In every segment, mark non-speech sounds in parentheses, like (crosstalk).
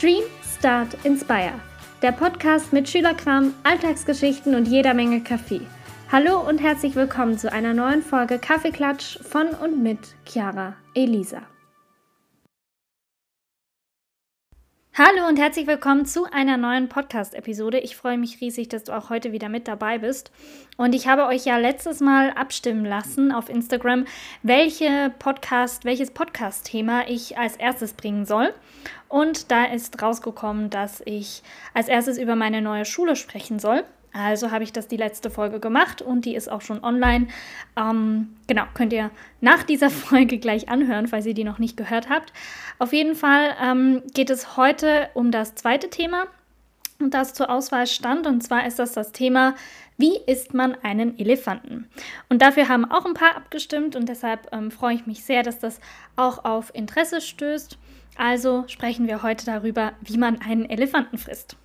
Dream, Start, Inspire. Der Podcast mit Schülerkram, Alltagsgeschichten und jeder Menge Kaffee. Hallo und herzlich willkommen zu einer neuen Folge Kaffeeklatsch von und mit Chiara Elisa. Hallo und herzlich willkommen zu einer neuen Podcast-Episode. Ich freue mich riesig, dass du auch heute wieder mit dabei bist. Und ich habe euch ja letztes Mal abstimmen lassen auf Instagram, welche Podcast, welches Podcast-Thema ich als erstes bringen soll. Und da ist rausgekommen, dass ich als erstes über meine neue Schule sprechen soll. Also habe ich das die letzte Folge gemacht und die ist auch schon online. Ähm, genau, könnt ihr nach dieser (laughs) Folge gleich anhören, falls ihr die noch nicht gehört habt. Auf jeden Fall ähm, geht es heute um das zweite Thema das zur Auswahl stand. Und zwar ist das das Thema, wie isst man einen Elefanten? Und dafür haben auch ein paar abgestimmt und deshalb ähm, freue ich mich sehr, dass das auch auf Interesse stößt. Also sprechen wir heute darüber, wie man einen Elefanten frisst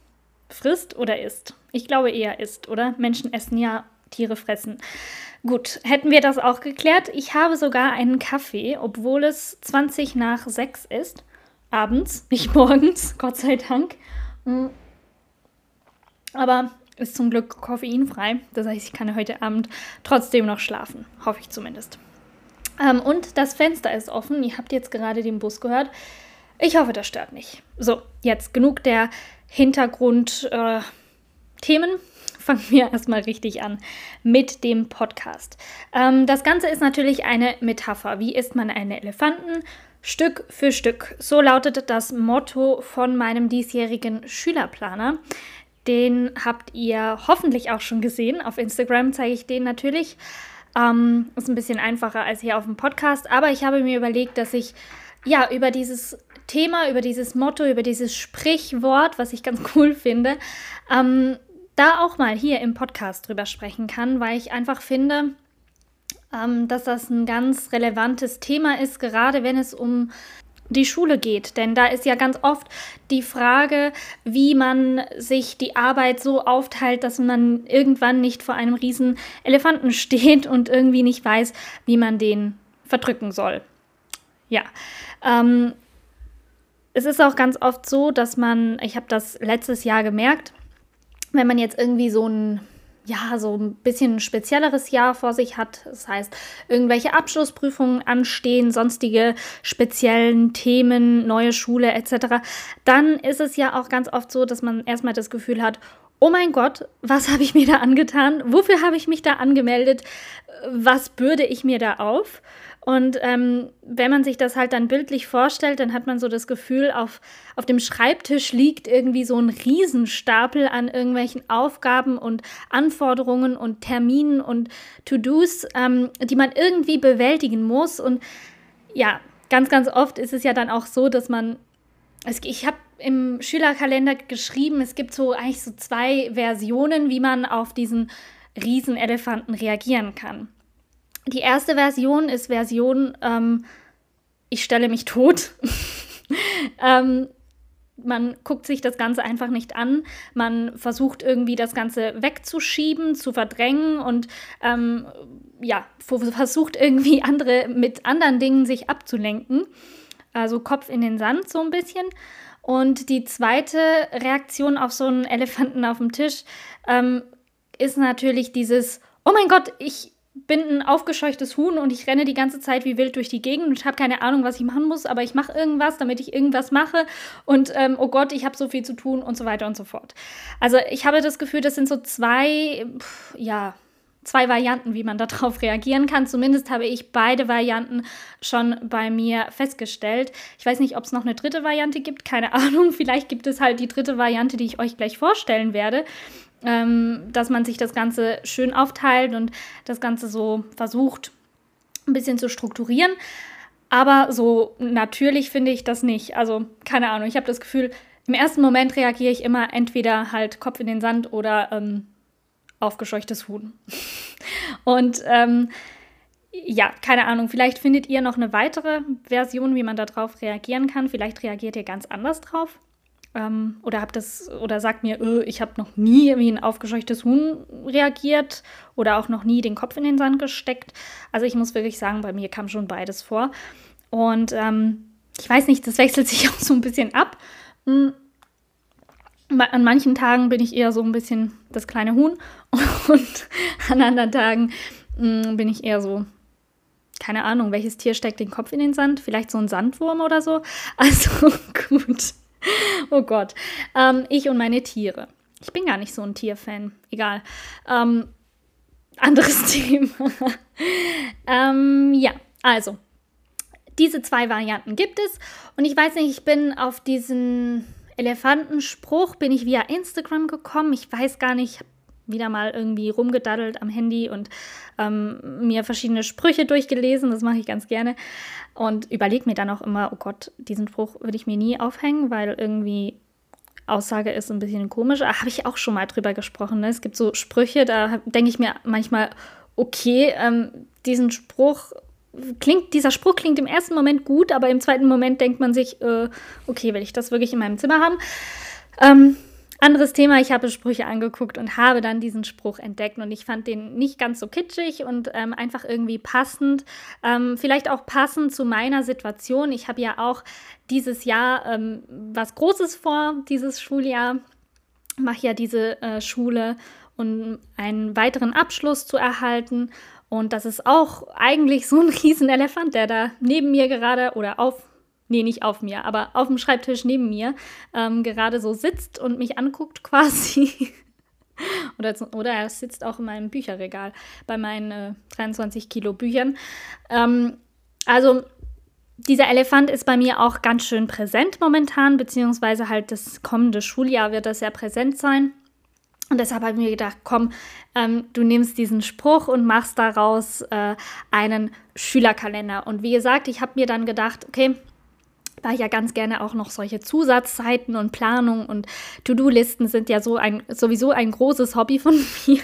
frisst oder isst? Ich glaube eher isst, oder? Menschen essen ja, Tiere fressen. Gut, hätten wir das auch geklärt. Ich habe sogar einen Kaffee, obwohl es 20 nach 6 ist. Abends, (laughs) nicht morgens, Gott sei Dank. Mm. Aber ist zum Glück koffeinfrei. Das heißt, ich kann heute Abend trotzdem noch schlafen. Hoffe ich zumindest. Ähm, und das Fenster ist offen. Ihr habt jetzt gerade den Bus gehört. Ich hoffe, das stört nicht. So, jetzt genug der Hintergrundthemen. Äh, Fangen wir erstmal richtig an mit dem Podcast. Ähm, das Ganze ist natürlich eine Metapher. Wie isst man einen Elefanten? Stück für Stück. So lautet das Motto von meinem diesjährigen Schülerplaner. Den habt ihr hoffentlich auch schon gesehen. Auf Instagram zeige ich den natürlich. Ähm, ist ein bisschen einfacher als hier auf dem Podcast. Aber ich habe mir überlegt, dass ich ja über dieses Thema, über dieses Motto, über dieses Sprichwort, was ich ganz (laughs) cool finde, ähm, da auch mal hier im Podcast drüber sprechen kann, weil ich einfach finde, ähm, dass das ein ganz relevantes Thema ist, gerade wenn es um die Schule geht. Denn da ist ja ganz oft die Frage, wie man sich die Arbeit so aufteilt, dass man irgendwann nicht vor einem riesen Elefanten (laughs) steht und irgendwie nicht weiß, wie man den verdrücken soll. Ja, ähm, es ist auch ganz oft so, dass man, ich habe das letztes Jahr gemerkt, wenn man jetzt irgendwie so ein ja, so ein bisschen spezielleres Jahr vor sich hat. Das heißt, irgendwelche Abschlussprüfungen anstehen, sonstige speziellen Themen, neue Schule etc. Dann ist es ja auch ganz oft so, dass man erstmal das Gefühl hat, oh mein Gott, was habe ich mir da angetan? Wofür habe ich mich da angemeldet? Was bürde ich mir da auf? Und ähm, wenn man sich das halt dann bildlich vorstellt, dann hat man so das Gefühl, auf, auf dem Schreibtisch liegt irgendwie so ein Riesenstapel an irgendwelchen Aufgaben und Anforderungen und Terminen und To-Dos, ähm, die man irgendwie bewältigen muss. Und ja, ganz, ganz oft ist es ja dann auch so, dass man, ich habe im Schülerkalender geschrieben, es gibt so eigentlich so zwei Versionen, wie man auf diesen Riesenelefanten reagieren kann. Die erste Version ist Version, ähm, ich stelle mich tot. (laughs) ähm, man guckt sich das Ganze einfach nicht an. Man versucht irgendwie das Ganze wegzuschieben, zu verdrängen und ähm, ja, versucht irgendwie (laughs) andere mit anderen Dingen sich abzulenken. Also Kopf in den Sand so ein bisschen. Und die zweite Reaktion auf so einen (laughs) Elefanten auf dem Tisch ähm, ist natürlich dieses, oh mein Gott, ich, bin ein aufgescheuchtes Huhn und ich renne die ganze Zeit wie wild durch die Gegend und habe keine Ahnung, was ich machen muss, aber ich mache irgendwas, damit ich irgendwas mache und ähm, oh Gott, ich habe so viel zu tun und so weiter und so fort. Also ich habe das Gefühl, das sind so zwei, pff, ja, zwei Varianten, wie man darauf (laughs) reagieren kann. Zumindest habe ich beide Varianten schon bei mir festgestellt. Ich weiß nicht, ob es noch eine dritte Variante gibt, keine (laughs) Ahnung. Vielleicht gibt es halt die dritte Variante, die ich euch gleich vorstellen werde ähm, dass man sich das Ganze schön aufteilt und das Ganze so versucht, ein bisschen zu strukturieren. Aber so natürlich finde ich das nicht. Also keine Ahnung, ich habe das Gefühl, im ersten Moment reagiere ich immer entweder halt Kopf in den Sand oder ähm, aufgescheuchtes Huhn. (laughs) und ähm, ja, keine Ahnung, vielleicht findet ihr noch eine weitere Version, wie man darauf reagieren kann. Vielleicht reagiert ihr ganz anders drauf. Ähm, oder habt das oder sagt mir, öh, ich habe noch nie wie ein aufgescheuchtes Huhn reagiert oder auch noch nie den Kopf in den Sand gesteckt. Also ich muss wirklich sagen, bei mir kam schon beides vor. Und ähm, ich weiß nicht, das wechselt (laughs) sich auch so ein bisschen ab. Hm, An manchen Tagen bin ich eher so ein bisschen das kleine Huhn (laughs) und an anderen Tagen mh, mm, bin ich eher so, keine Ahnung, welches Tier steckt den Kopf in den Sand? Vielleicht so ein Sandwurm oder so? (laughs) Also gut. (laughs) Oh Gott. Ähm, ich und meine Tiere. Ich bin gar nicht so ein Tierfan. Egal. Ähm, anderes (laughs) Thema. ähm, ja, also. Diese zwei Varianten gibt es. Und ich weiß nicht, ich bin auf diesen Elefantenspruch, bin ich via Instagram gekommen. Ich weiß gar nicht, wieder mal irgendwie rumgedaddelt am Handy und ähm, mir verschiedene Sprüche durchgelesen. Das mache ich ganz gerne. Und überlege mir dann auch immer, oh Gott, diesen Spruch würde ich mir nie aufhängen, weil irgendwie Aussage ist ein bisschen komisch. Da habe ich auch schon mal drüber gesprochen. Ne? Es gibt so Sprüche, da denke ich mir manchmal, okay, ähm, diesen Spruch klingt, dieser Spruch klingt im ersten Moment gut, aber im zweiten Moment denkt man sich, äh, okay, will ich das wirklich in meinem Zimmer haben? Ähm, anderes Thema, ich habe Sprüche angeguckt und habe dann diesen Spruch entdeckt und ich fand den nicht ganz so kitschig und ähm, einfach irgendwie passend. Ähm, vielleicht auch passend zu meiner Situation. Ich habe ja auch dieses Jahr ähm, was Großes vor, dieses Schuljahr. Mache ja diese äh, Schule um einen weiteren Abschluss zu erhalten. Und das ist auch eigentlich so ein (laughs) Riesenelefant, der da neben mir gerade oder auf nee, nicht auf mir, aber auf dem Schreibtisch neben mir ähm, gerade so sitzt und mich anguckt (laughs) quasi. oder, oder er sitzt auch in meinem Bücherregal bei meinen äh, 23 Kilo Büchern. Ähm, also dieser Elefant ist bei mir auch ganz schön präsent momentan, beziehungsweise halt das kommende Schuljahr wird das sehr präsent sein. Und deshalb habe ich mir gedacht, komm, ähm, du nimmst diesen Spruch und machst daraus äh, einen Schülerkalender. Und wie gesagt, ich habe mir dann gedacht, okay, weil ja ganz gerne auch noch solche Zusatzzeiten und Planung und To-Do-Listen sind ja so ein, sowieso ein großes Hobby von (laughs) mir.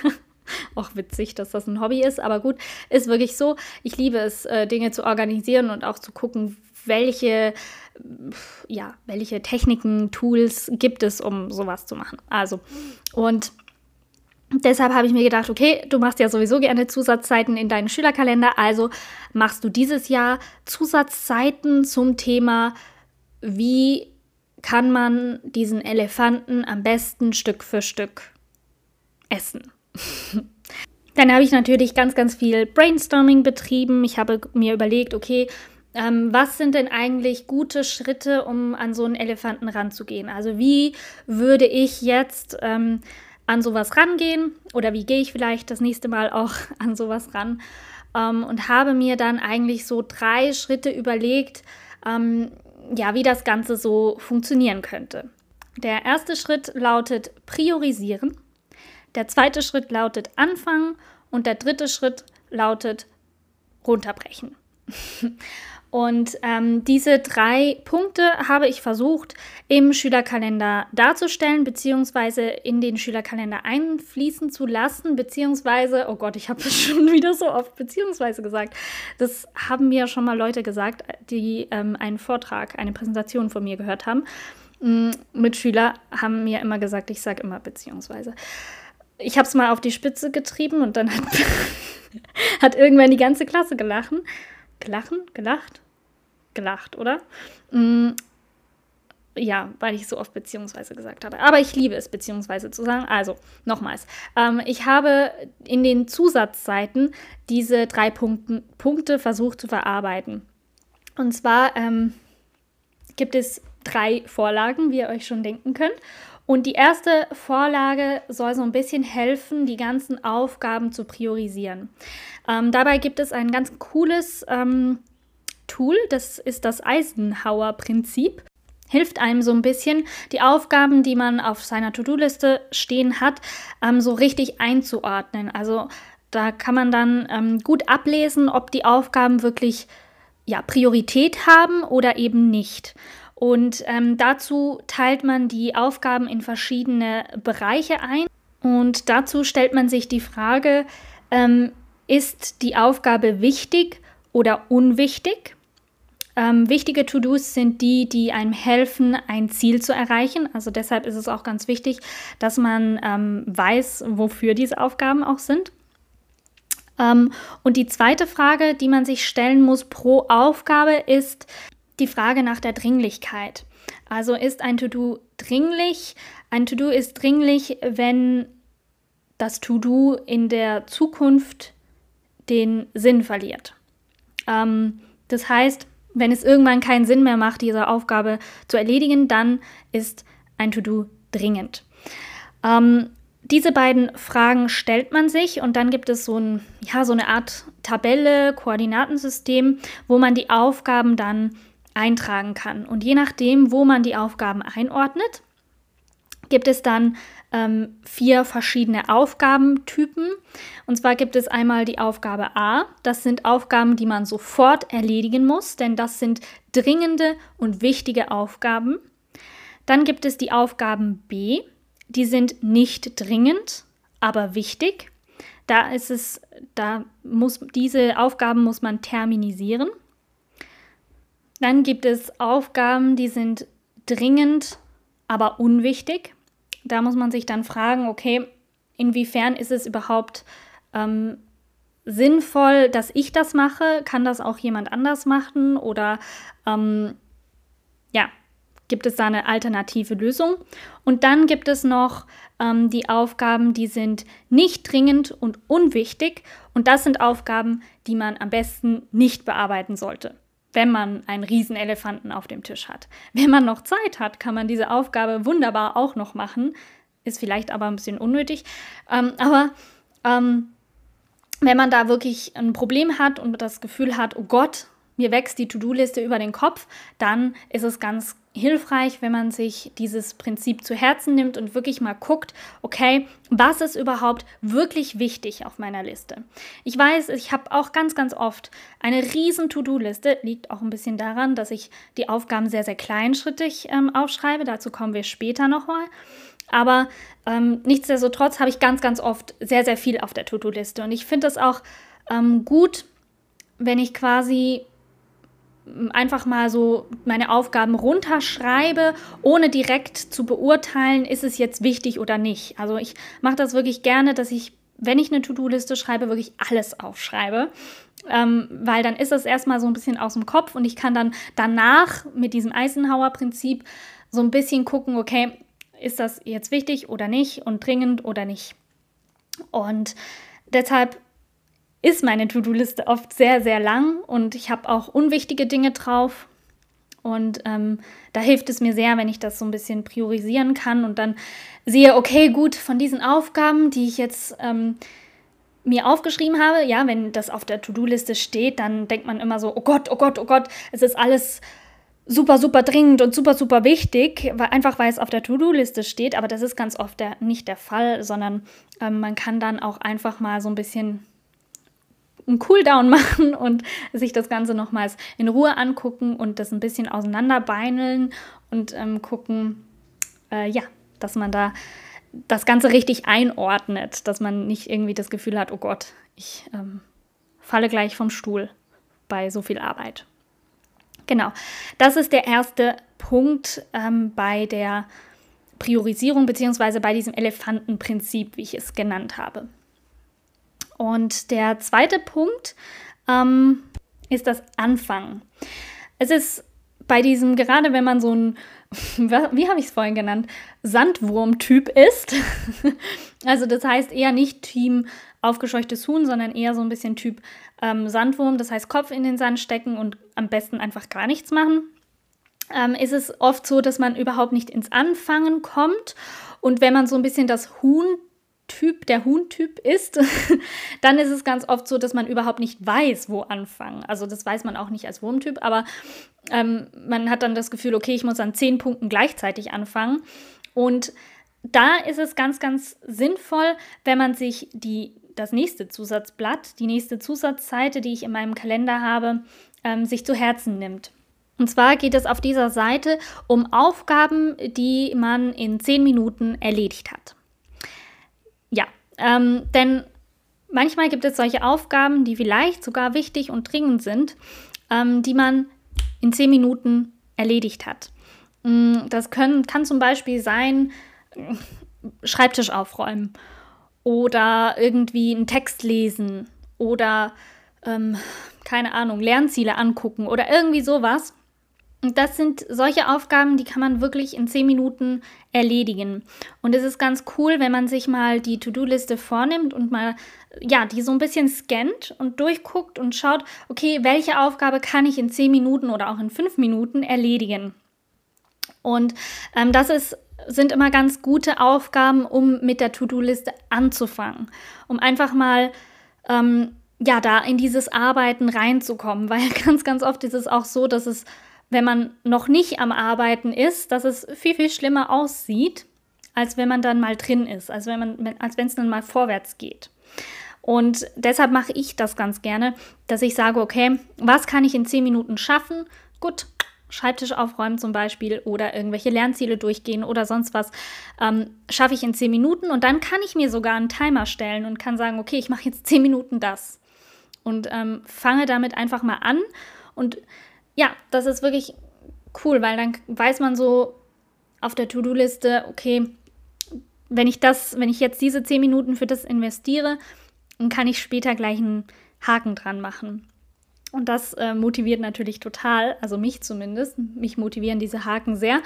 auch witzig, dass das ein Hobby ist, aber gut, ist wirklich so. Ich liebe es, äh, Dinge zu organisieren und auch zu gucken, welche, ja, welche Techniken, Tools gibt es, um sowas zu machen. Also, und Deshalb habe ich mir gedacht, okay, du machst ja sowieso gerne Zusatzzeiten in deinen Schülerkalender, also machst du dieses Jahr Zusatzzeiten zum Thema, wie kann man diesen Elefanten am besten Stück für Stück essen. (laughs) Dann habe ich natürlich ganz, ganz viel Brainstorming betrieben. Ich habe mir überlegt, okay, ähm, was sind denn eigentlich gute Schritte, um an so einen Elefanten ranzugehen? Also wie würde ich jetzt ähm, an sowas rangehen oder wie gehe ich vielleicht das nächste Mal auch (laughs) an sowas ran ähm, und habe mir dann eigentlich so drei Schritte überlegt, ähm, ja, wie das Ganze so funktionieren könnte. Der erste Schritt lautet priorisieren, der zweite Schritt lautet anfangen und der dritte Schritt lautet runterbrechen. (laughs) Und ähm, diese drei Punkte habe ich versucht im Schülerkalender darzustellen, beziehungsweise in den Schülerkalender einfließen zu lassen, beziehungsweise, oh Gott, ich habe das (laughs) schon wieder so oft beziehungsweise gesagt. Das haben mir schon mal Leute gesagt, die ähm, einen Vortrag, eine Präsentation von mir gehört haben. Mm, Mitschüler haben mir immer gesagt, ich sage immer beziehungsweise. Ich habe es mal auf die Spitze getrieben und dann hat, (laughs) hat irgendwann die ganze Klasse gelacht gelachen, gelacht, gelacht, oder? Mm, ja, weil ich so oft beziehungsweise gesagt habe. Aber ich liebe es, beziehungsweise zu sagen. Also, nochmals. Ähm, ich habe in den Zusatzseiten diese drei Punkten, Punkte versucht zu verarbeiten. Und zwar ähm, gibt es drei Vorlagen, wie ihr euch schon denken könnt. Und die erste Vorlage soll so ein bisschen helfen, die ganzen Aufgaben zu priorisieren. Ähm, dabei gibt es ein ganz cooles ähm, Tool, das ist das Eisenhower-Prinzip. Hilft einem so ein bisschen, die Aufgaben, die man auf seiner To-Do-Liste stehen hat, ähm, so richtig einzuordnen. Also da kann man dann ähm, gut ablesen, ob die Aufgaben wirklich ja, Priorität haben oder eben nicht. Und ähm, dazu teilt man die Aufgaben in verschiedene Bereiche ein. Und dazu stellt man sich die Frage, ähm, ist die Aufgabe wichtig oder unwichtig? Ähm, wichtige To-Dos sind die, die einem helfen, ein Ziel zu erreichen. Also deshalb ist es auch ganz wichtig, dass man ähm, weiß, wofür diese Aufgaben auch sind. Ähm, und die zweite Frage, die man sich stellen muss pro Aufgabe, ist, die Frage nach der Dringlichkeit. Also ist ein To-Do dringlich. Ein To-Do ist dringlich, wenn das To-Do in der Zukunft den Sinn verliert. Ähm, das heißt, wenn es irgendwann keinen Sinn mehr macht, diese Aufgabe zu erledigen, dann ist ein To-Do dringend. Ähm, diese beiden Fragen stellt man sich und dann gibt es so, ein, ja, so eine Art Tabelle, Koordinatensystem, wo man die Aufgaben dann eintragen kann. Und je nachdem, wo man die Aufgaben einordnet, gibt es dann ähm, vier verschiedene Aufgabentypen. Und zwar gibt es einmal die Aufgabe A. Das sind Aufgaben, die man sofort erledigen muss, denn das sind dringende und wichtige Aufgaben. Dann gibt es die Aufgaben B. Die sind nicht dringend, aber wichtig. Da ist es, da muss diese Aufgaben muss man terminisieren. Dann gibt es Aufgaben, die sind dringend, aber unwichtig. Da muss man sich dann fragen, okay, inwiefern ist es überhaupt ähm, sinnvoll, dass ich das mache? Kann das auch jemand anders machen? Oder ähm, ja, gibt es da eine alternative Lösung? Und dann gibt es noch ähm, die Aufgaben, die sind nicht dringend und unwichtig. Und das sind Aufgaben, die man am besten nicht bearbeiten sollte wenn man einen Riesenelefanten auf dem Tisch hat. Wenn man noch Zeit hat, kann man diese Aufgabe wunderbar auch noch machen. Ist vielleicht aber ein bisschen unnötig. Ähm, aber ähm, wenn man da wirklich ein Problem hat und das Gefühl hat, oh Gott, mir wächst die To-Do-Liste über den Kopf, dann ist es ganz hilfreich, wenn man sich dieses Prinzip zu Herzen nimmt und wirklich mal guckt, okay, was ist überhaupt wirklich wichtig auf meiner Liste? Ich weiß, ich habe auch ganz, ganz oft eine riesen To-Do-Liste, liegt auch ein bisschen daran, dass ich die Aufgaben sehr, sehr kleinschrittig ähm, aufschreibe, dazu kommen wir später nochmal. Aber ähm, nichtsdestotrotz habe ich ganz, ganz oft sehr, sehr viel auf der To-Do-Liste und ich finde es auch ähm, gut, wenn ich quasi einfach mal so meine Aufgaben runterschreibe, ohne direkt zu beurteilen, ist es jetzt wichtig oder nicht. Also ich mache das wirklich gerne, dass ich, wenn ich eine To-Do-Liste schreibe, wirklich alles aufschreibe. Ähm, weil dann ist es erstmal so ein bisschen aus dem Kopf und ich kann dann danach mit diesem Eisenhower-Prinzip so ein bisschen gucken, okay, ist das jetzt wichtig oder nicht und dringend oder nicht. Und deshalb ist meine To-Do-Liste oft sehr, sehr lang und ich habe auch unwichtige Dinge drauf. Und ähm, da hilft es mir sehr, wenn ich das so ein bisschen priorisieren kann und dann sehe, okay, gut, von diesen Aufgaben, die ich jetzt ähm, mir aufgeschrieben habe, ja, wenn das auf der To-Do-Liste steht, dann denkt man immer so, oh Gott, oh Gott, oh Gott, es ist alles super, super dringend und super, super wichtig, weil, einfach weil es auf der To-Do-Liste steht. Aber das ist ganz oft der, nicht der Fall, sondern ähm, man kann dann auch einfach mal so ein bisschen einen Cooldown (laughs) machen und sich das Ganze nochmals in Ruhe angucken und das ein bisschen auseinanderbeineln und ähm, gucken, äh, ja, dass man da das Ganze richtig einordnet, dass man nicht irgendwie das Gefühl hat, oh Gott, ich ähm, falle gleich vom Stuhl bei so viel Arbeit. Genau, das ist der erste Punkt ähm, bei der Priorisierung beziehungsweise bei diesem Elefantenprinzip, wie ich es genannt habe. Und der zweite Punkt ähm, ist das Anfangen. Es ist bei diesem, gerade wenn man so ein, (laughs) wie habe ich es vorhin genannt, Sandwurm-Typ ist, (laughs) also das heißt eher nicht Team aufgescheuchtes Huhn, sondern eher so ein bisschen Typ ähm, Sandwurm, das heißt Kopf in den Sand stecken und am besten einfach gar nichts machen. Ähm, ist es oft so, dass man überhaupt nicht ins Anfangen kommt. Und wenn man so ein bisschen das Huhn Typ, der Huhn-Typ ist, (laughs) dann ist es ganz oft so, dass man überhaupt nicht weiß, wo anfangen. Also das weiß man auch nicht als Wurmtyp, aber ähm, man hat dann das Gefühl, okay, ich muss an zehn Punkten gleichzeitig anfangen. Und da ist es ganz, ganz sinnvoll, wenn man sich die, das nächste Zusatzblatt, die nächste Zusatzseite, die ich in meinem Kalender habe, ähm, sich zu Herzen nimmt. Und zwar geht es auf dieser Seite um Aufgaben, die man in zehn Minuten erledigt hat. Ja, ähm, denn manchmal gibt es solche Aufgaben, die vielleicht sogar wichtig und dringend sind, ähm, die man in zehn Minuten erledigt hat. Mm, das können, kann zum Beispiel sein, Schreibtisch aufräumen oder irgendwie einen Text lesen oder ähm, keine Ahnung, Lernziele angucken oder irgendwie sowas. Und das sind solche Aufgaben, die kann man wirklich in zehn Minuten erledigen. Und es ist ganz cool, wenn man sich mal die To-Do-Liste vornimmt und mal, ja, die so ein bisschen scannt und durchguckt und schaut, okay, welche Aufgabe kann ich in zehn Minuten oder auch in fünf Minuten erledigen. Und ähm, das ist, sind immer ganz gute Aufgaben, um mit der To-Do-Liste anzufangen, um einfach mal ähm, ja, da in dieses Arbeiten reinzukommen, (laughs) weil ganz, ganz oft ist es auch so, dass es wenn man noch nicht am Arbeiten ist, dass es viel, viel schlimmer aussieht, als wenn man dann mal drin ist, als wenn man, als wenn es dann mal vorwärts geht. Und deshalb mache ich das ganz gerne, dass ich sage, okay, was kann ich in zehn Minuten schaffen? Gut, Schreibtisch aufräumen zum Beispiel oder irgendwelche Lernziele durchgehen oder sonst was, ähm, schaffe ich in zehn Minuten und dann kann ich mir sogar einen Timer stellen und kann sagen, okay, ich mache jetzt zehn Minuten das und ähm, fange damit einfach mal an und ja, das ist wirklich cool, weil dann weiß man so auf der To-Do-Liste, okay, wenn ich das, wenn ich jetzt diese zehn Minuten für das investiere, dann kann ich später gleich einen Haken dran machen. Und das äh, motiviert natürlich total, also mich zumindest. Mich motivieren diese Haken sehr.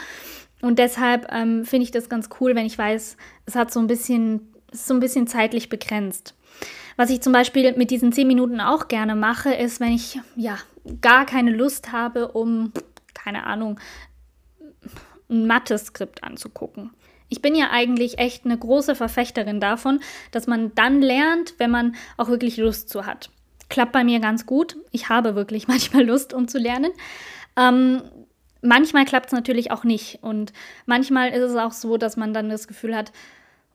Und deshalb ähm, finde ich das ganz cool, wenn ich weiß, es hat so ein bisschen, ist so ein bisschen zeitlich begrenzt. Was ich zum Beispiel mit diesen zehn Minuten auch gerne mache, ist, wenn ich ja gar keine Lust habe, um, keine Ahnung, ein Mathe-Skript anzugucken. Ich bin ja eigentlich echt eine große Verfechterin davon, dass man dann lernt, wenn man auch wirklich Lust zu hat. Klappt bei mir ganz gut. Ich habe wirklich (laughs) manchmal Lust, um zu lernen. Ähm, manchmal klappt es natürlich auch nicht. Und manchmal ist es auch so, dass man dann das Gefühl hat,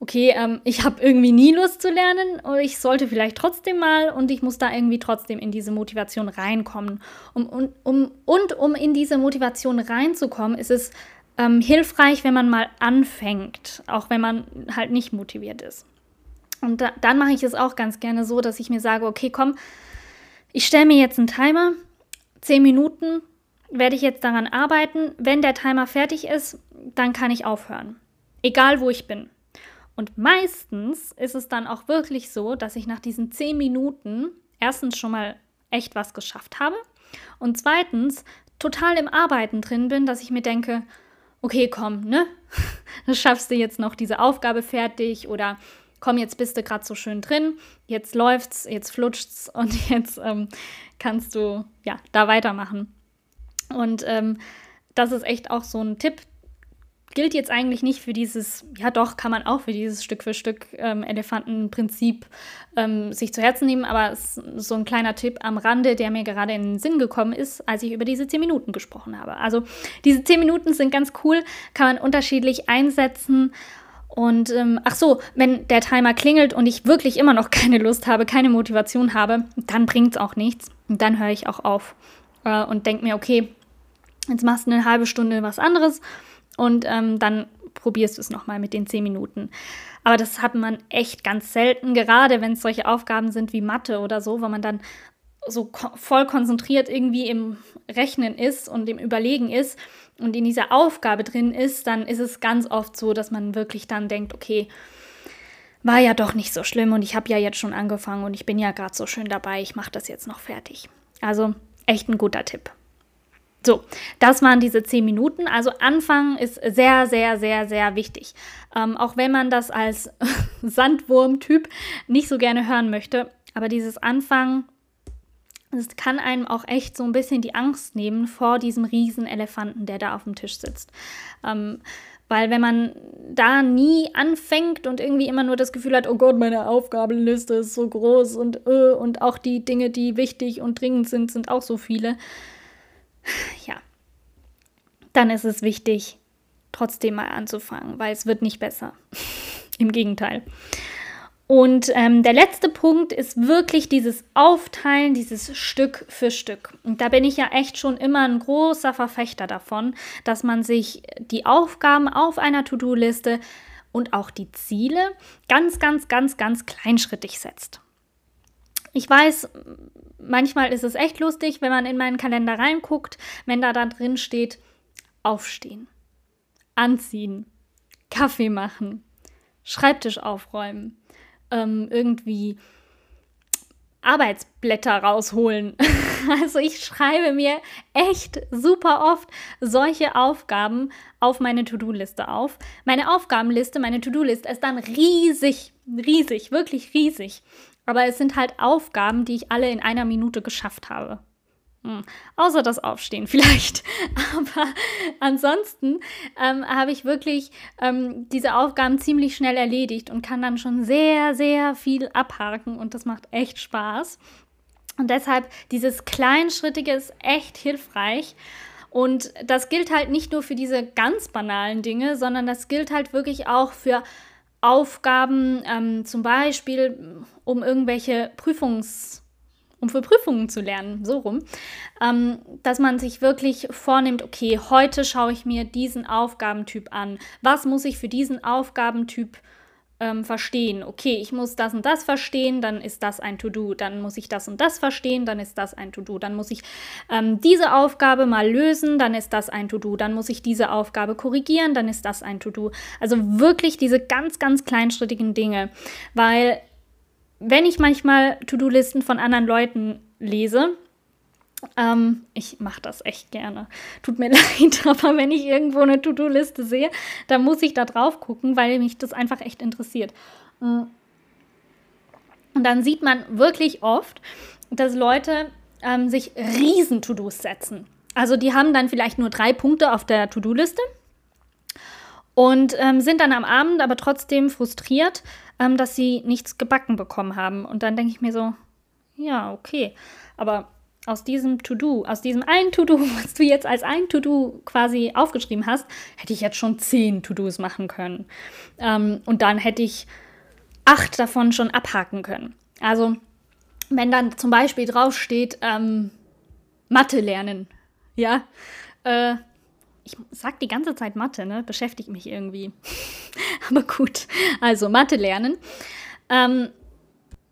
okay, ähm, ich habe irgendwie nie Lust zu lernen ich sollte vielleicht trotzdem mal und ich muss da irgendwie trotzdem in diese Motivation reinkommen. Um, um, um, und um in diese Motivation reinzukommen, ist es ähm, hilfreich, wenn man mal anfängt, auch wenn man halt nicht motiviert ist. Und da, dann mache ich es auch ganz gerne so, dass ich mir sage, okay, komm, ich stelle mir jetzt einen Timer, zehn Minuten werde ich jetzt daran arbeiten. Wenn der Timer fertig ist, dann kann ich aufhören. Egal wo ich bin. Und meistens ist es dann auch wirklich so, dass ich nach diesen zehn Minuten erstens schon mal echt was geschafft habe und zweitens total im Arbeiten drin bin, dass ich mir denke, okay, komm, ne? (laughs) Das schaffst du jetzt noch diese Aufgabe fertig oder komm, jetzt bist du gerade so schön drin, jetzt läuft's, jetzt flutscht's (laughs) und jetzt ähm, kannst du ja da weitermachen. Und ähm, das ist echt auch so ein Tipp, gilt jetzt eigentlich nicht für dieses, ja doch, kann man auch für dieses Stück für Stück ähm, Elefantenprinzip ähm, sich zu Herzen nehmen, aber es ist so ein kleiner Tipp am Rande, der mir gerade in den Sinn gekommen ist, als ich über diese 10 Minuten gesprochen habe. Also diese 10 Minuten sind ganz cool, kann man unterschiedlich einsetzen. Und ähm, ach so, wenn der Timer klingelt und ich wirklich immer noch (laughs) keine Lust habe, keine Motivation habe, dann bringt es auch nichts. Und dann höre ich auch auf äh, und denke mir, okay, jetzt machst du eine halbe Stunde was anderes und ähm, dann probierst du es nochmal mit den zehn Minuten. Aber das hat man echt ganz selten, gerade wenn es solche Aufgaben sind wie Mathe oder so, wo man dann so ko voll konzentriert irgendwie im Rechnen ist und im Überlegen ist und in dieser Aufgabe drin ist, dann ist es ganz oft so, dass man wirklich dann denkt, okay, war ja doch nicht so schlimm und ich habe ja jetzt schon angefangen und ich bin ja gerade so schön dabei, ich mache das jetzt noch fertig. Also echt ein guter Tipp. So, das waren diese zehn Minuten. Also anfangen ist sehr, sehr, sehr, sehr wichtig. Ähm, auch wenn man das als (laughs) Sandwurm-Typ nicht so gerne hören möchte. Aber dieses Anfangen, das kann einem auch echt so ein bisschen die Angst nehmen vor diesem riesen Elefanten, der da auf dem Tisch sitzt. Ähm, weil wenn man da nie anfängt und irgendwie immer nur das Gefühl hat, oh Gott, meine Aufgabenliste ist so groß und, äh, und auch die Dinge, die wichtig und dringend sind, sind auch so viele, (laughs) ja, dann ist es wichtig, trotzdem mal anzufangen, weil es wird nicht besser. (laughs) Im Gegenteil. Und ähm, der letzte Punkt ist wirklich dieses Aufteilen, dieses Stück für Stück. Und da bin ich ja echt schon immer ein großer Verfechter davon, dass man sich die Aufgaben auf einer To-Do-Liste und auch die Ziele ganz, ganz, ganz, ganz kleinschrittig setzt. Ich weiß, manchmal ist es echt lustig, wenn man in meinen Kalender reinguckt, wenn da dann drin steht, aufstehen, anziehen, Kaffee machen, Schreibtisch aufräumen, ähm, irgendwie Arbeitsblätter rausholen. (laughs) Also ich schreibe mir echt super oft solche Aufgaben auf meine To-Do-Liste auf. Meine Aufgabenliste, meine To-Do-Liste ist dann riesig, riesig, wirklich riesig. Aber es sind halt Aufgaben, die ich alle in einer Minute geschafft habe. Hm. Außer das Aufstehen (laughs) vielleicht. Aber ansonsten ähm, habe ich wirklich ähm, diese Aufgaben ziemlich schnell erledigt und kann dann schon sehr, sehr viel abhaken und das macht echt Spaß. Und deshalb dieses Kleinschrittige ist echt hilfreich. Und das gilt halt nicht nur für diese ganz banalen Dinge, sondern das gilt halt wirklich auch für Aufgaben, ähm, zum Beispiel um irgendwelche Prüfungs- um für Prüfungen zu lernen, so rum, ähm, dass man sich wirklich vornimmt, okay, heute schaue ich mir diesen Aufgabentyp an. Was muss ich für diesen Aufgabentyp ähm, verstehen? Okay, ich muss das und das verstehen, dann ist das ein To-Do. Dann muss ich das und das verstehen, dann ist das ein To-Do. Dann muss ich ähm, diese Aufgabe mal lösen, dann ist das ein To-Do. Dann muss ich diese Aufgabe korrigieren, dann ist das ein To-Do. Also wirklich diese ganz, ganz kleinschrittigen Dinge, weil wenn ich manchmal To-Do-Listen von anderen Leuten lese, ähm, ich mache das echt gerne. Tut mir (laughs) leid, aber wenn ich irgendwo eine To-Do-Liste sehe, dann muss ich da drauf gucken, weil mich das einfach echt interessiert. Mm. Und dann sieht man wirklich oft, dass Leute ähm, sich riesen To-Dos setzen. Also die haben dann vielleicht nur drei Punkte auf der To-Do-Liste und ähm, sind dann am Abend aber trotzdem frustriert, ähm, dass sie nichts gebacken bekommen haben. Und dann denke ich mir so, ja, okay, aber aus diesem To-Do, aus diesem einen To-Do, (laughs) was du jetzt als ein To-Do quasi aufgeschrieben hast, hätte ich jetzt schon zehn To-Dos machen können. Ähm, und dann hätte ich acht davon schon abhaken können. Also, wenn dann zum Beispiel draufsteht, ähm, Mathe lernen, ja, äh, ich sag die ganze Zeit Mathe, ne? Beschäftigt mich irgendwie. (laughs) Aber gut. Also Mathe lernen. Ähm,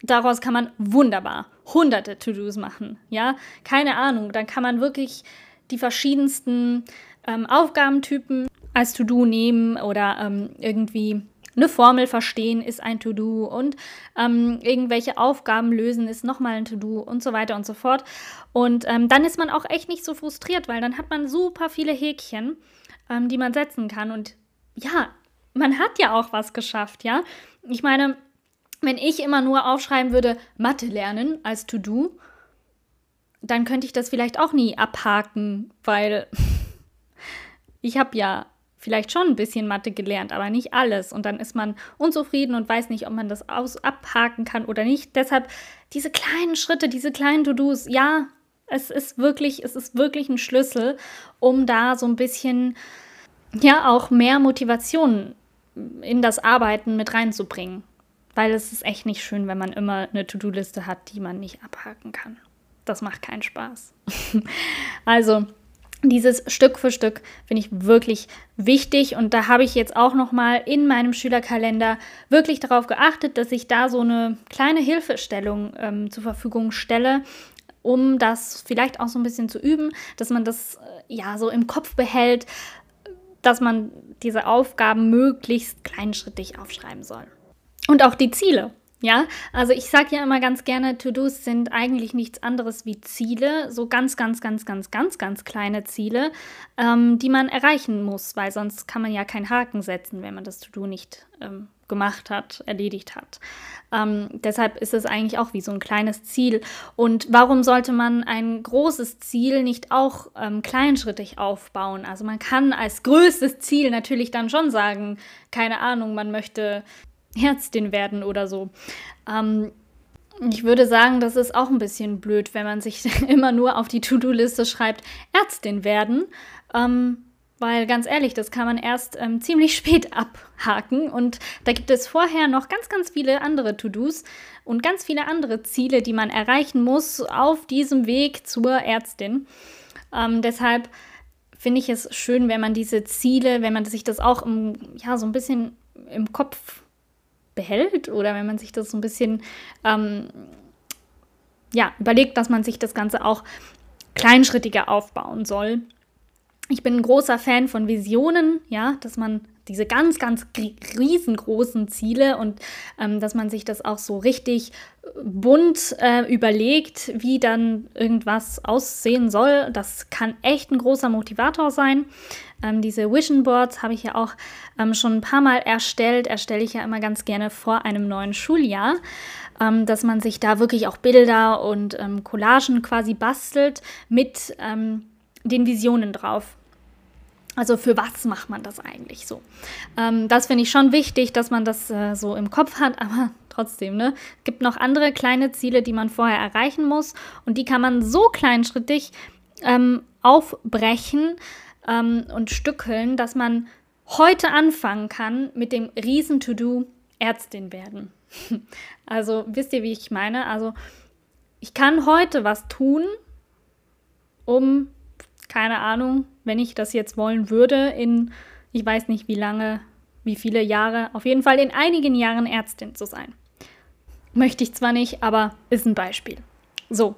daraus kann man wunderbar hunderte To-Dos machen. Ja, keine Ahnung. Dann kann man wirklich die verschiedensten ähm, Aufgabentypen als To-Do nehmen oder ähm, irgendwie eine Formel verstehen ist ein To-Do und ähm, irgendwelche Aufgaben lösen ist nochmal ein To-Do und so weiter und so fort. Und ähm, dann ist man auch echt nicht so frustriert, weil dann hat man super viele Häkchen, ähm, die man setzen kann. Und ja, man hat ja auch was geschafft, ja. Ich meine, wenn ich immer nur aufschreiben würde, Mathe lernen als To-Do, dann könnte ich das vielleicht auch nie abhaken, weil (laughs) ich habe ja vielleicht schon ein bisschen Mathe gelernt, aber nicht alles. Und dann ist man unzufrieden und weiß nicht, ob man das aus abhaken kann oder nicht. Deshalb diese kleinen Schritte, diese kleinen To-Dos, ja, es ist wirklich, es ist wirklich ein Schlüssel, um da so ein bisschen, ja, auch mehr Motivation in das Arbeiten mit reinzubringen. Weil es ist echt nicht schön, wenn man immer eine To-Do-Liste hat, die man nicht abhaken kann. Das macht keinen Spaß. (laughs) also, dieses Stück für Stück finde ich wirklich wichtig und da habe ich jetzt auch noch mal in meinem Schülerkalender wirklich darauf geachtet, dass ich da so eine kleine Hilfestellung ähm, zur Verfügung stelle, um das vielleicht auch so ein bisschen zu üben, dass man das äh, ja so im Kopf behält, dass man diese Aufgaben möglichst kleinschrittig aufschreiben soll. Und auch die Ziele. Ja, also ich sage ja immer ganz gerne, To-Dos sind eigentlich nichts anderes wie Ziele, so ganz, ganz, ganz, ganz, ganz, ganz kleine Ziele, ähm, die man erreichen muss, weil sonst kann man ja keinen Haken setzen, wenn man das To-Do nicht ähm, gemacht hat, erledigt hat. Ähm, deshalb ist es eigentlich auch wie so ein kleines Ziel. Und warum sollte man ein großes Ziel nicht auch ähm, kleinschrittig aufbauen? Also man kann als größtes Ziel natürlich dann schon sagen, keine Ahnung, man möchte Ärztin werden oder so. Ähm, ich würde sagen, das ist auch ein bisschen blöd, wenn man sich (laughs) immer nur auf die To-Do-Liste schreibt, Ärztin werden. Ähm, weil ganz ehrlich, das kann man erst ähm, ziemlich (laughs) spät abhaken. Und da gibt es vorher noch ganz, ganz viele andere To-Dos und ganz viele andere Ziele, die man erreichen muss auf diesem Weg zur Ärztin. Ähm, deshalb finde ich es schön, wenn man diese Ziele, wenn man sich das auch im, ja, so ein bisschen im Kopf behält oder wenn man sich das so ein bisschen ähm, ja, überlegt, dass man sich das Ganze auch kleinschrittiger aufbauen soll. Ich bin ein großer Fan von Visionen, ja, dass man diese ganz, ganz riesengroßen Ziele und ähm, dass man sich das auch so richtig bunt äh, überlegt, wie dann irgendwas aussehen soll. Das kann echt ein großer Motivator sein. Ähm, diese Vision Boards habe ich ja auch ähm, schon ein paar Mal erstellt. Erstelle ich ja immer ganz gerne vor einem neuen Schuljahr, ähm, dass man sich da wirklich auch Bilder und ähm, Collagen quasi bastelt mit ähm, den Visionen drauf. Also für was macht man das eigentlich so? Ähm, das finde ich schon wichtig, dass man das äh, so im Kopf hat, (laughs) aber trotzdem, ne? Es gibt noch andere kleine Ziele, die man vorher erreichen muss und die kann man so kleinschrittig ähm, aufbrechen ähm, und stückeln, dass man heute anfangen kann mit dem riesen To-Do Ärztin werden. (laughs) also wisst ihr, wie ich meine? Also ich kann heute was tun, um keine Ahnung, wenn ich das jetzt wollen würde, in, ich weiß nicht wie lange, wie viele Jahre, auf jeden Fall in einigen Jahren Ärztin zu sein. Möchte ich zwar nicht, aber ist ein Beispiel. So.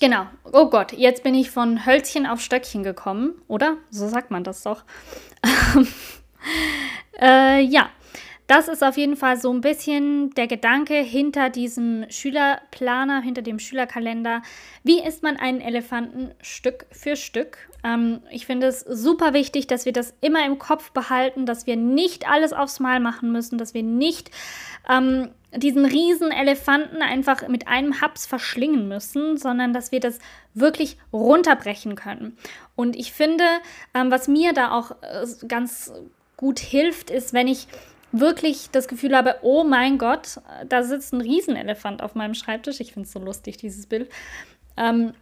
Genau. Oh Gott, jetzt bin ich von Hölzchen auf Stöckchen gekommen, oder? So sagt man das doch. (laughs) äh, ja, das ist auf jeden Fall so ein bisschen der Gedanke hinter diesem Schülerplaner, hinter dem Schülerkalender. Wie isst man einen Elefanten Stück für Stück? Ähm, ich finde es super wichtig, dass wir das immer im Kopf behalten, dass wir nicht alles aufs Mal machen müssen, dass wir nicht ähm, diesen riesen Elefanten einfach mit einem Haps verschlingen müssen, sondern dass wir das wirklich runterbrechen können. Und ich finde, ähm, was mir da auch äh, ganz gut hilft, ist, wenn ich wirklich das Gefühl habe, oh mein Gott, da sitzt ein Riesenelefant auf meinem Schreibtisch. Ich finde es so lustig, dieses Bild. Ähm,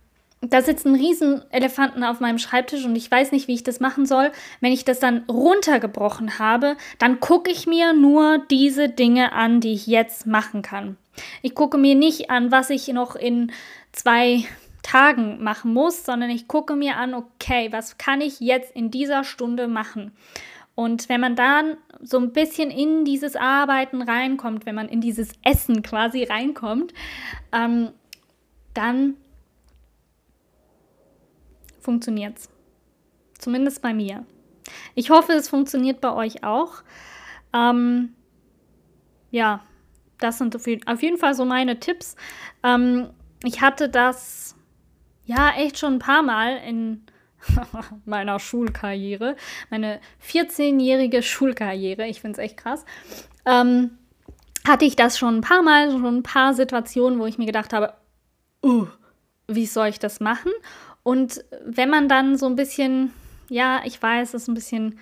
da sitzt ein Riesenelefanten auf meinem Schreibtisch und ich weiß nicht, wie ich das machen soll. Wenn ich das dann runtergebrochen habe, dann gucke ich mir nur diese Dinge an, die ich jetzt machen kann. Ich gucke mir nicht an, was ich noch in zwei Tagen machen muss, sondern ich gucke mir an, okay, was kann ich jetzt in dieser Stunde machen? Und wenn man dann so ein bisschen in dieses Arbeiten reinkommt, wenn man in dieses Essen quasi reinkommt, ähm, dann funktioniert es. Zumindest bei mir. Ich hoffe, es funktioniert bei euch auch. Ähm, ja, das sind auf jeden Fall so meine Tipps. Ähm, ich hatte das ja echt schon ein paar Mal in (laughs) meiner Schulkarriere, meine 14-jährige Schulkarriere, ich finde es echt krass, ähm, hatte ich das schon ein paar Mal, schon ein paar Situationen, wo ich mir gedacht habe, uh, wie soll ich das machen? Und wenn man dann so ein bisschen, ja, ich weiß, es ist ein bisschen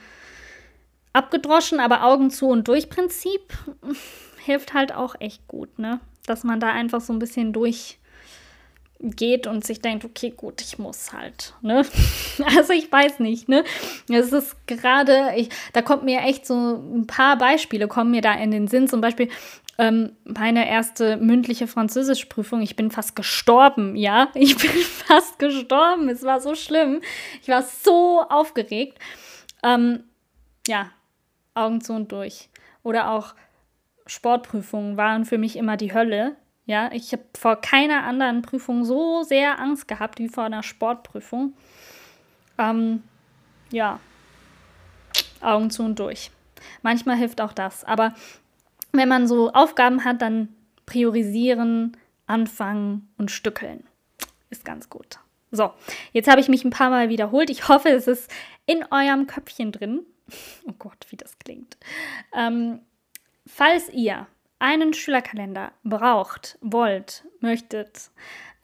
abgedroschen, aber Augen zu und durch Prinzip hilft halt auch echt gut, ne? Dass man da einfach so ein bisschen durch geht und sich denkt, okay, gut, ich muss halt, ne? (laughs) Also ich weiß nicht, ne? Es ist gerade, da kommt mir echt so ein paar Beispiele kommen mir da in den Sinn. Zum Beispiel ähm, meine erste mündliche Französischprüfung. Ich bin fast gestorben, ja? (laughs) Ich bin fast gestorben. Es war so schlimm. Ich war so aufgeregt. Ähm, ja, Augen zu und durch. Oder auch Sportprüfungen waren für mich immer die Hölle. Ja, ich habe vor keiner anderen Prüfung so sehr Angst gehabt wie vor einer Sportprüfung. Ähm, ja, Augen zu und durch. Manchmal hilft auch das. Aber wenn man so Aufgaben hat, dann priorisieren, anfangen und stückeln. Ist ganz gut. So, jetzt habe ich mich ein paar Mal wiederholt. Ich hoffe, es ist in eurem Köpfchen drin. (laughs) Oh Gott, wie das klingt. Ähm, falls ihr einen Schülerkalender braucht, wollt, möchtet,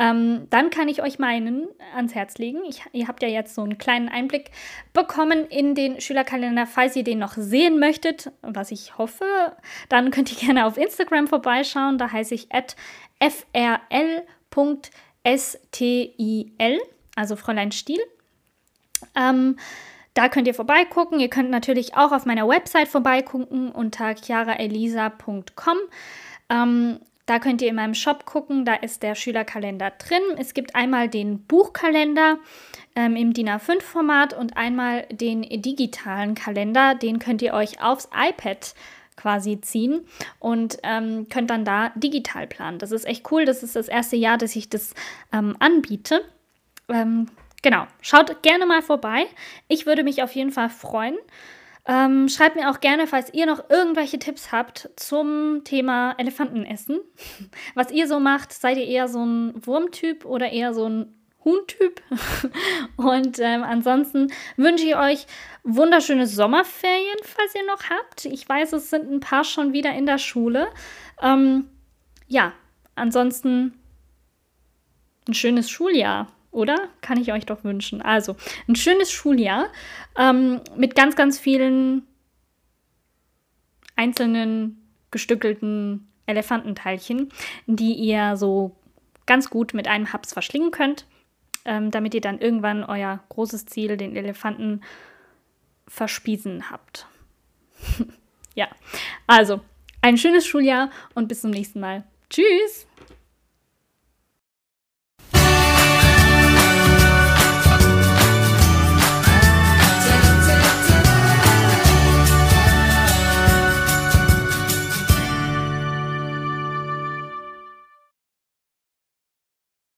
ähm, dann kann ich euch meinen ans Herz legen. Ich, ihr habt ja jetzt so einen kleinen Einblick bekommen in den Schülerkalender. Falls ihr den noch sehen möchtet, was ich hoffe, dann könnt ihr (laughs) gerne auf Instagram vorbeischauen. Da heiße ich frl.stil, also Fräulein Stiel. Ähm, da könnt ihr vorbeigucken. Ihr könnt natürlich auch auf meiner Website vorbeigucken unter chiaraelisa.com. Ähm, da könnt ihr in meinem Shop gucken, da ist der Schülerkalender drin. Es gibt einmal den Buchkalender ähm, im DIN A5-Format und einmal den digitalen Kalender. Den könnt ihr euch aufs iPad quasi ziehen und ähm, könnt dann da digital planen. Das ist echt cool. Das ist das erste Jahr, dass ich das ähm, anbiete. Genau, schaut gerne mal vorbei. Ich würde mich auf jeden Fall freuen. Ähm, schreibt mir auch gerne, falls ihr noch irgendwelche Tipps habt zum Thema Elefantenessen. (laughs) Was ihr so macht, seid ihr eher so ein Wurmtyp oder eher so ein Huhntyp? (laughs) Und ähm, ansonsten wünsche ich euch wunderschöne Sommerferien, falls ihr noch habt. Ich weiß, es sind ein paar schon wieder in der Schule. Ähm, ja, ansonsten ein schönes Schuljahr oder? Kann ich euch doch wünschen. Also, ein schönes Schuljahr ähm, mit ganz, ganz vielen einzelnen gestückelten Elefantenteilchen, die ihr so ganz gut mit einem Haps verschlingen könnt, ähm, damit ihr dann irgendwann euer großes Ziel, den Elefanten, verspießen habt. (laughs) ja, also ein schönes Schuljahr und bis zum nächsten Mal. Tschüss!